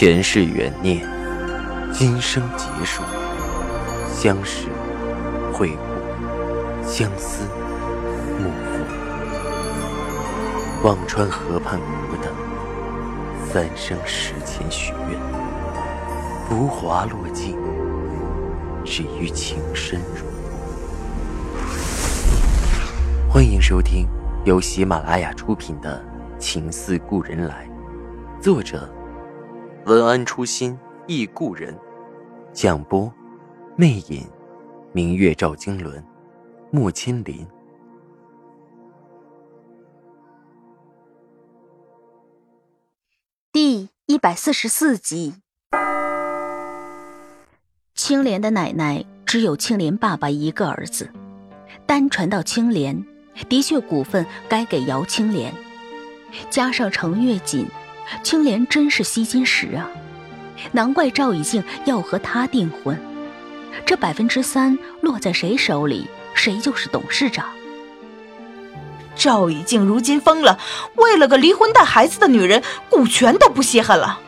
前世缘孽，今生结束，相识会故，相思幕复。忘川河畔孤等，三生石前许愿，浮华落尽，只余情深入。欢迎收听由喜马拉雅出品的《情似故人来》，作者。文安初心忆故人，蒋波，魅影，明月照经纶，木千林。第一百四十四集。青莲的奶奶只有青莲爸爸一个儿子，单传到青莲，的确股份该给姚青莲，加上程月锦。青莲真是吸金石啊！难怪赵以静要和他订婚。这百分之三落在谁手里，谁就是董事长。赵以静如今疯了，为了个离婚带孩子的女人，股权都不稀罕了，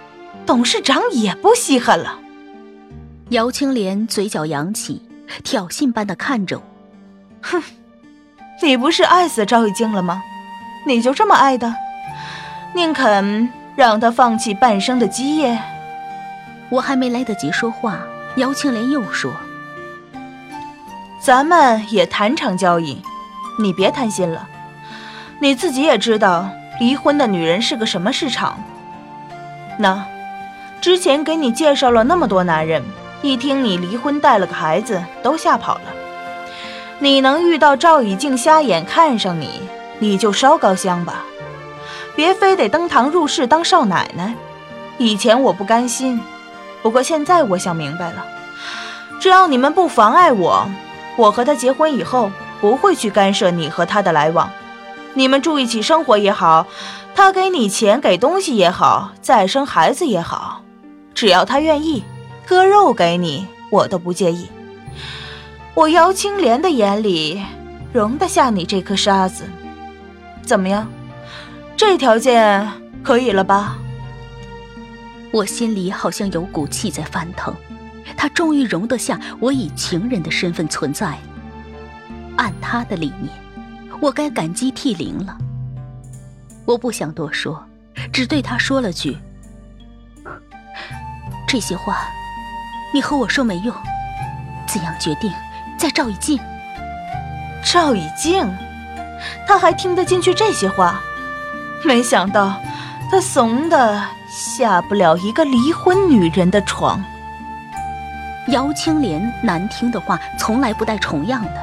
董事长也不稀罕了。姚青莲嘴角扬起，挑衅般的看着我：“哼，你不是爱死赵以静了吗？你就这么爱的，宁肯？”让他放弃半生的基业。我还没来得及说话，姚青莲又说：“咱们也谈场交易，你别贪心了。你自己也知道，离婚的女人是个什么市场。那，之前给你介绍了那么多男人，一听你离婚带了个孩子，都吓跑了。你能遇到赵以静瞎眼看上你，你就烧高香吧。”别非得登堂入室当少奶奶。以前我不甘心，不过现在我想明白了，只要你们不妨碍我，我和他结婚以后不会去干涉你和他的来往。你们住一起生活也好，他给你钱给东西也好，再生孩子也好，只要他愿意，割肉给你，我都不介意。我姚青莲的眼里容得下你这颗沙子，怎么样？这条件可以了吧？我心里好像有股气在翻腾。他终于容得下我以情人的身份存在。按他的理念，我该感激涕零了。我不想多说，只对他说了句：“这些话，你和我说没用。怎样决定，在赵以静。”赵以静，他还听得进去这些话？没想到，他怂的下不了一个离婚女人的床。姚青莲难听的话从来不带重样的。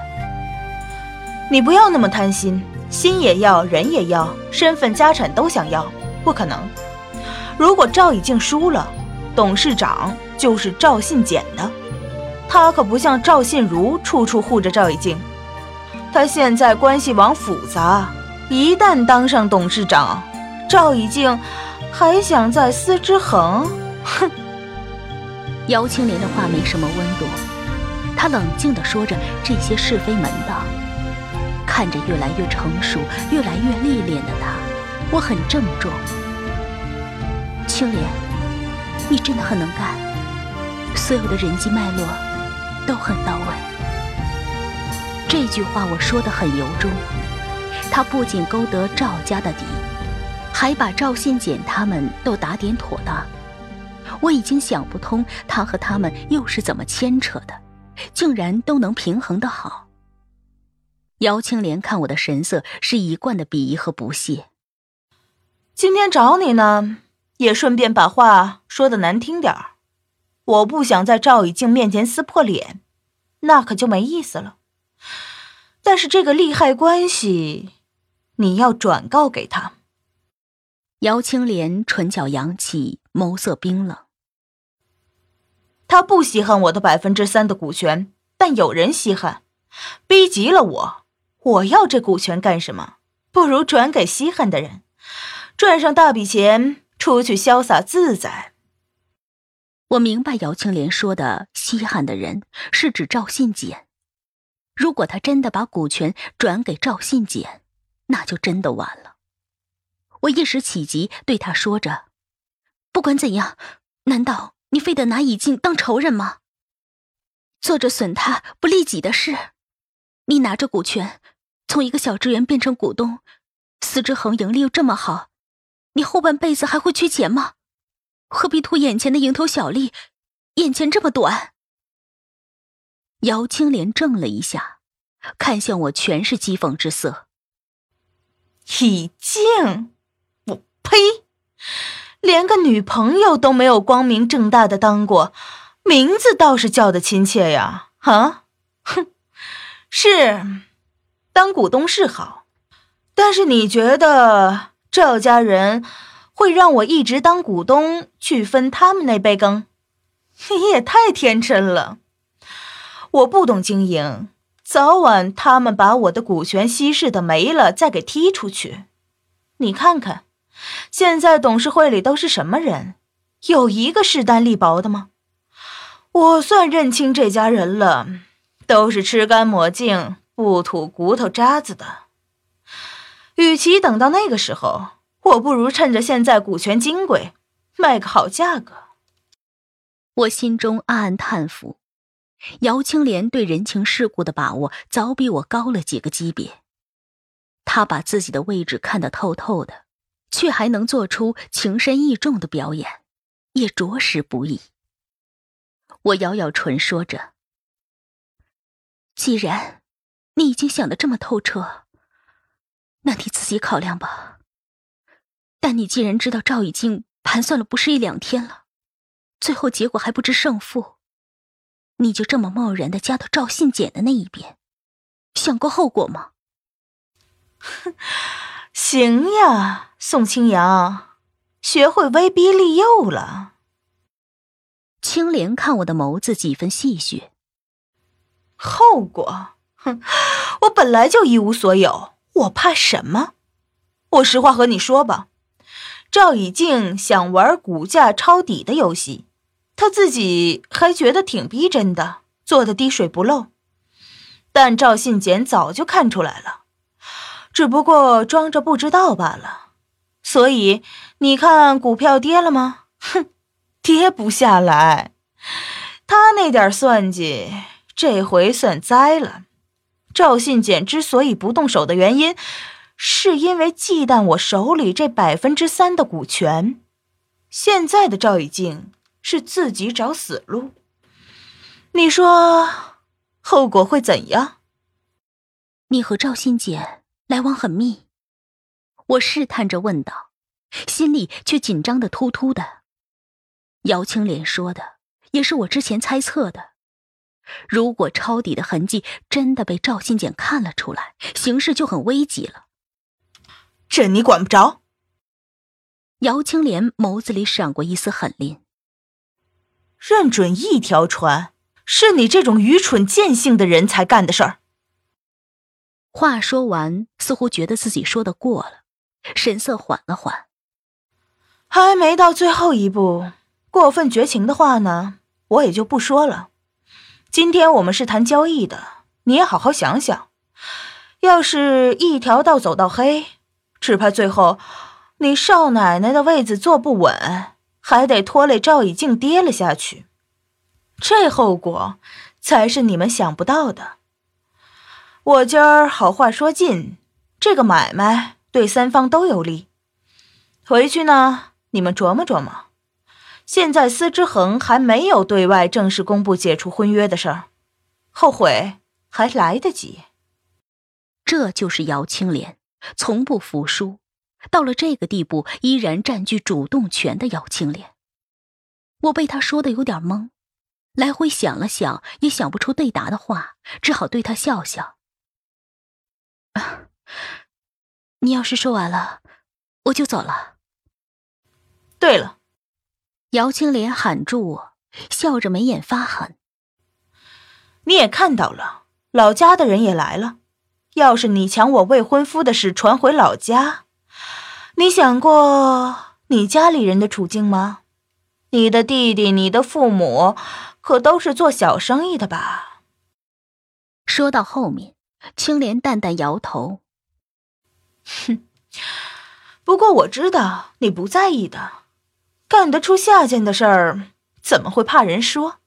你不要那么贪心，心也要，人也要，身份家产都想要，不可能。如果赵以静输了，董事长就是赵信简的。他可不像赵信如处处护着赵以静，他现在关系网复杂。一旦当上董事长，赵以静还想再撕之衡？哼！姚青莲的话没什么温度，她冷静地说着这些是非门道，看着越来越成熟、越来越历练的她，我很郑重。青莲，你真的很能干，所有的人际脉络都很到位。这句话我说的很由衷。他不仅勾得赵家的底，还把赵信简他们都打点妥当。我已经想不通他和他们又是怎么牵扯的，竟然都能平衡的好。姚青莲看我的神色是一贯的鄙夷和不屑。今天找你呢，也顺便把话说的难听点儿。我不想在赵以静面前撕破脸，那可就没意思了。但是这个利害关系。你要转告给他。姚青莲唇角扬起，眸色冰冷。他不稀罕我的百分之三的股权，但有人稀罕，逼急了我。我要这股权干什么？不如转给稀罕的人，赚上大笔钱，出去潇洒自在。我明白姚青莲说的稀罕的人是指赵信简。如果他真的把股权转给赵信简，那就真的晚了。我一时起急，对他说着：“不管怎样，难道你非得拿以静当仇人吗？做着损他不利己的事，你拿着股权，从一个小职员变成股东，司之恒盈利又这么好，你后半辈子还会缺钱吗？何必图眼前的蝇头小利？眼前这么短。姚青莲怔了一下，看向我，全是讥讽之色。以静，我呸！连个女朋友都没有光明正大的当过，名字倒是叫的亲切呀！啊，哼，是，当股东是好，但是你觉得赵家人会让我一直当股东去分他们那杯羹？你 也太天真了！我不懂经营，早晚他们把我的股权稀释的没了，再给踢出去。你看看。现在董事会里都是什么人？有一个势单力薄的吗？我算认清这家人了，都是吃干抹净、不吐骨头渣子的。与其等到那个时候，我不如趁着现在股权金贵，卖个好价格。我心中暗暗叹服，姚青莲对人情世故的把握早比我高了几个级别。他把自己的位置看得透透的。却还能做出情深意重的表演，也着实不易。我咬咬唇，说着：“既然你已经想得这么透彻，那你自己考量吧。但你既然知道赵已经盘算了不是一两天了，最后结果还不知胜负，你就这么贸然的加到赵信简的那一边，想过后果吗？”哼。行呀，宋清扬，学会威逼利诱了。青莲看我的眸子几分戏谑。后果，哼，我本来就一无所有，我怕什么？我实话和你说吧，赵以静想玩股价抄底的游戏，他自己还觉得挺逼真的，做的滴水不漏。但赵信简早就看出来了。只不过装着不知道罢了，所以你看股票跌了吗？哼，跌不下来。他那点算计，这回算栽了。赵信简之所以不动手的原因，是因为忌惮我手里这百分之三的股权。现在的赵以静是自己找死路，你说后果会怎样？你和赵信简。来往很密，我试探着问道，心里却紧张的突突的。姚青莲说的也是我之前猜测的，如果抄底的痕迹真的被赵信简看了出来，形势就很危急了。这你管不着。姚青莲眸子里闪过一丝狠戾，认准一条船，是你这种愚蠢见性的人才干的事儿。话说完，似乎觉得自己说的过了，神色缓了缓。还没到最后一步，过分绝情的话呢，我也就不说了。今天我们是谈交易的，你也好好想想，要是一条道走到黑，只怕最后你少奶奶的位子坐不稳，还得拖累赵以静跌了下去，这后果才是你们想不到的。我今儿好话说尽，这个买卖对三方都有利。回去呢，你们琢磨琢磨。现在司之恒还没有对外正式公布解除婚约的事儿，后悔还来得及。这就是姚青莲，从不服输，到了这个地步依然占据主动权的姚青莲。我被他说的有点懵，来回想了想，也想不出对答的话，只好对他笑笑。你要是说完了，我就走了。对了，姚青莲喊住我，笑着眉眼发狠。你也看到了，老家的人也来了。要是你抢我未婚夫的事传回老家，你想过你家里人的处境吗？你的弟弟、你的父母，可都是做小生意的吧？说到后面。青莲淡淡摇头，哼。不过我知道你不在意的，干得出下贱的事儿，怎么会怕人说？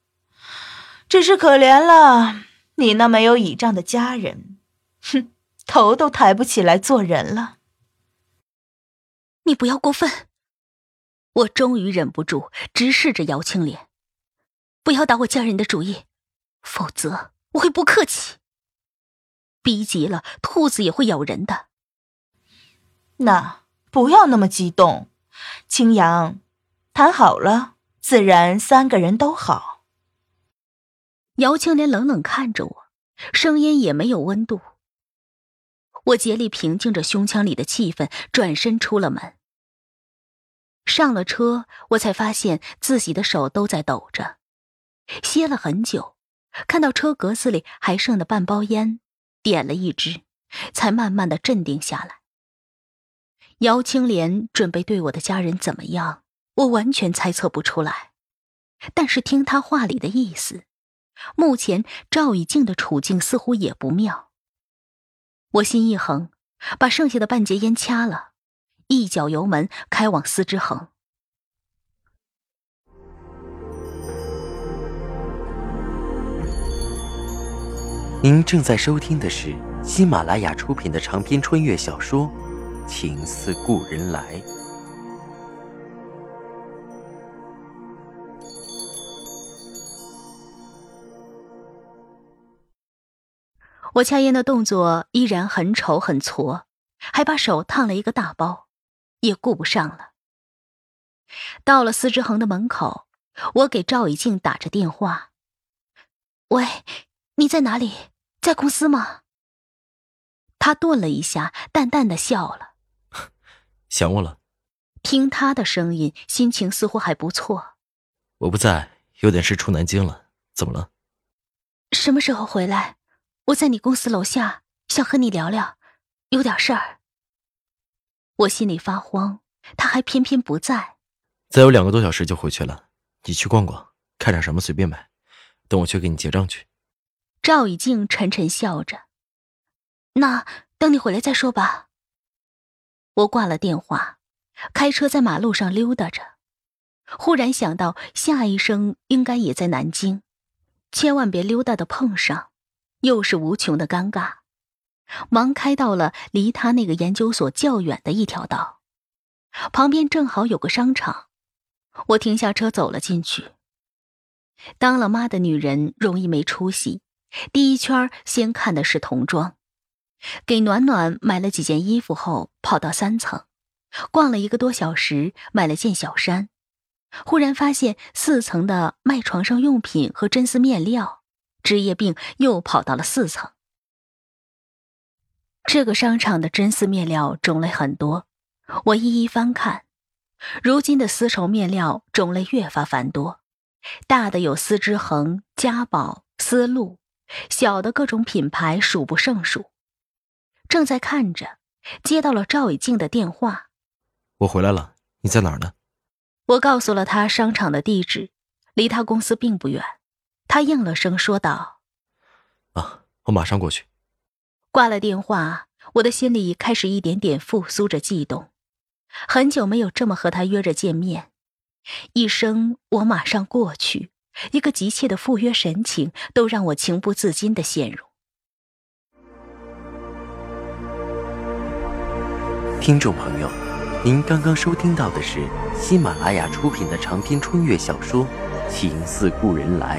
只是可怜了你那没有倚仗的家人，哼，头都抬不起来做人了。你不要过分！我终于忍不住直视着姚青莲，不要打我家人的主意，否则我会不客气。逼急了，兔子也会咬人的。那不要那么激动，青阳，谈好了，自然三个人都好。姚青莲冷冷看着我，声音也没有温度。我竭力平静着胸腔里的气氛，转身出了门。上了车，我才发现自己的手都在抖着，歇了很久，看到车格子里还剩的半包烟，点了一支，才慢慢的镇定下来。姚青莲准备对我的家人怎么样，我完全猜测不出来，但是听他话里的意思，目前赵以静的处境似乎也不妙。我心一横，把剩下的半截烟掐了，一脚油门开往司之恒。您正在收听的是喜马拉雅出品的长篇穿越小说《情似故人来》。我掐烟的动作依然很丑很挫，还把手烫了一个大包，也顾不上了。到了司之恒的门口，我给赵以静打着电话：“喂，你在哪里？在公司吗？”他顿了一下，淡淡的笑了：“想我了。”听他的声音，心情似乎还不错。我不在，有点事出南京了。怎么了？什么时候回来？我在你公司楼下，想和你聊聊，有点事儿。我心里发慌，他还偏偏不在。再有两个多小时就回去了，你去逛逛，看上什么随便买，等我去给你结账去。赵以静沉沉笑着，那等你回来再说吧。我挂了电话，开车在马路上溜达着，忽然想到夏医生应该也在南京，千万别溜达的碰上。又是无穷的尴尬，忙开到了离他那个研究所较远的一条道，旁边正好有个商场，我停下车走了进去。当了妈的女人容易没出息，第一圈先看的是童装，给暖暖买了几件衣服后，跑到三层，逛了一个多小时，买了件小衫，忽然发现四层的卖床上用品和真丝面料。职业病又跑到了四层。这个商场的真丝面料种类很多，我一一翻看。如今的丝绸面料种类越发繁多，大的有丝织恒、嘉宝、丝路，小的各种品牌数不胜数。正在看着，接到了赵以静的电话：“我回来了，你在哪儿呢？”我告诉了他商场的地址，离他公司并不远。他应了声，说道：“啊，我马上过去。”挂了电话，我的心里开始一点点复苏着悸动。很久没有这么和他约着见面，一声“我马上过去”，一个急切的赴约神情，都让我情不自禁的陷入。听众朋友，您刚刚收听到的是喜马拉雅出品的长篇穿越小说《情似故人来》。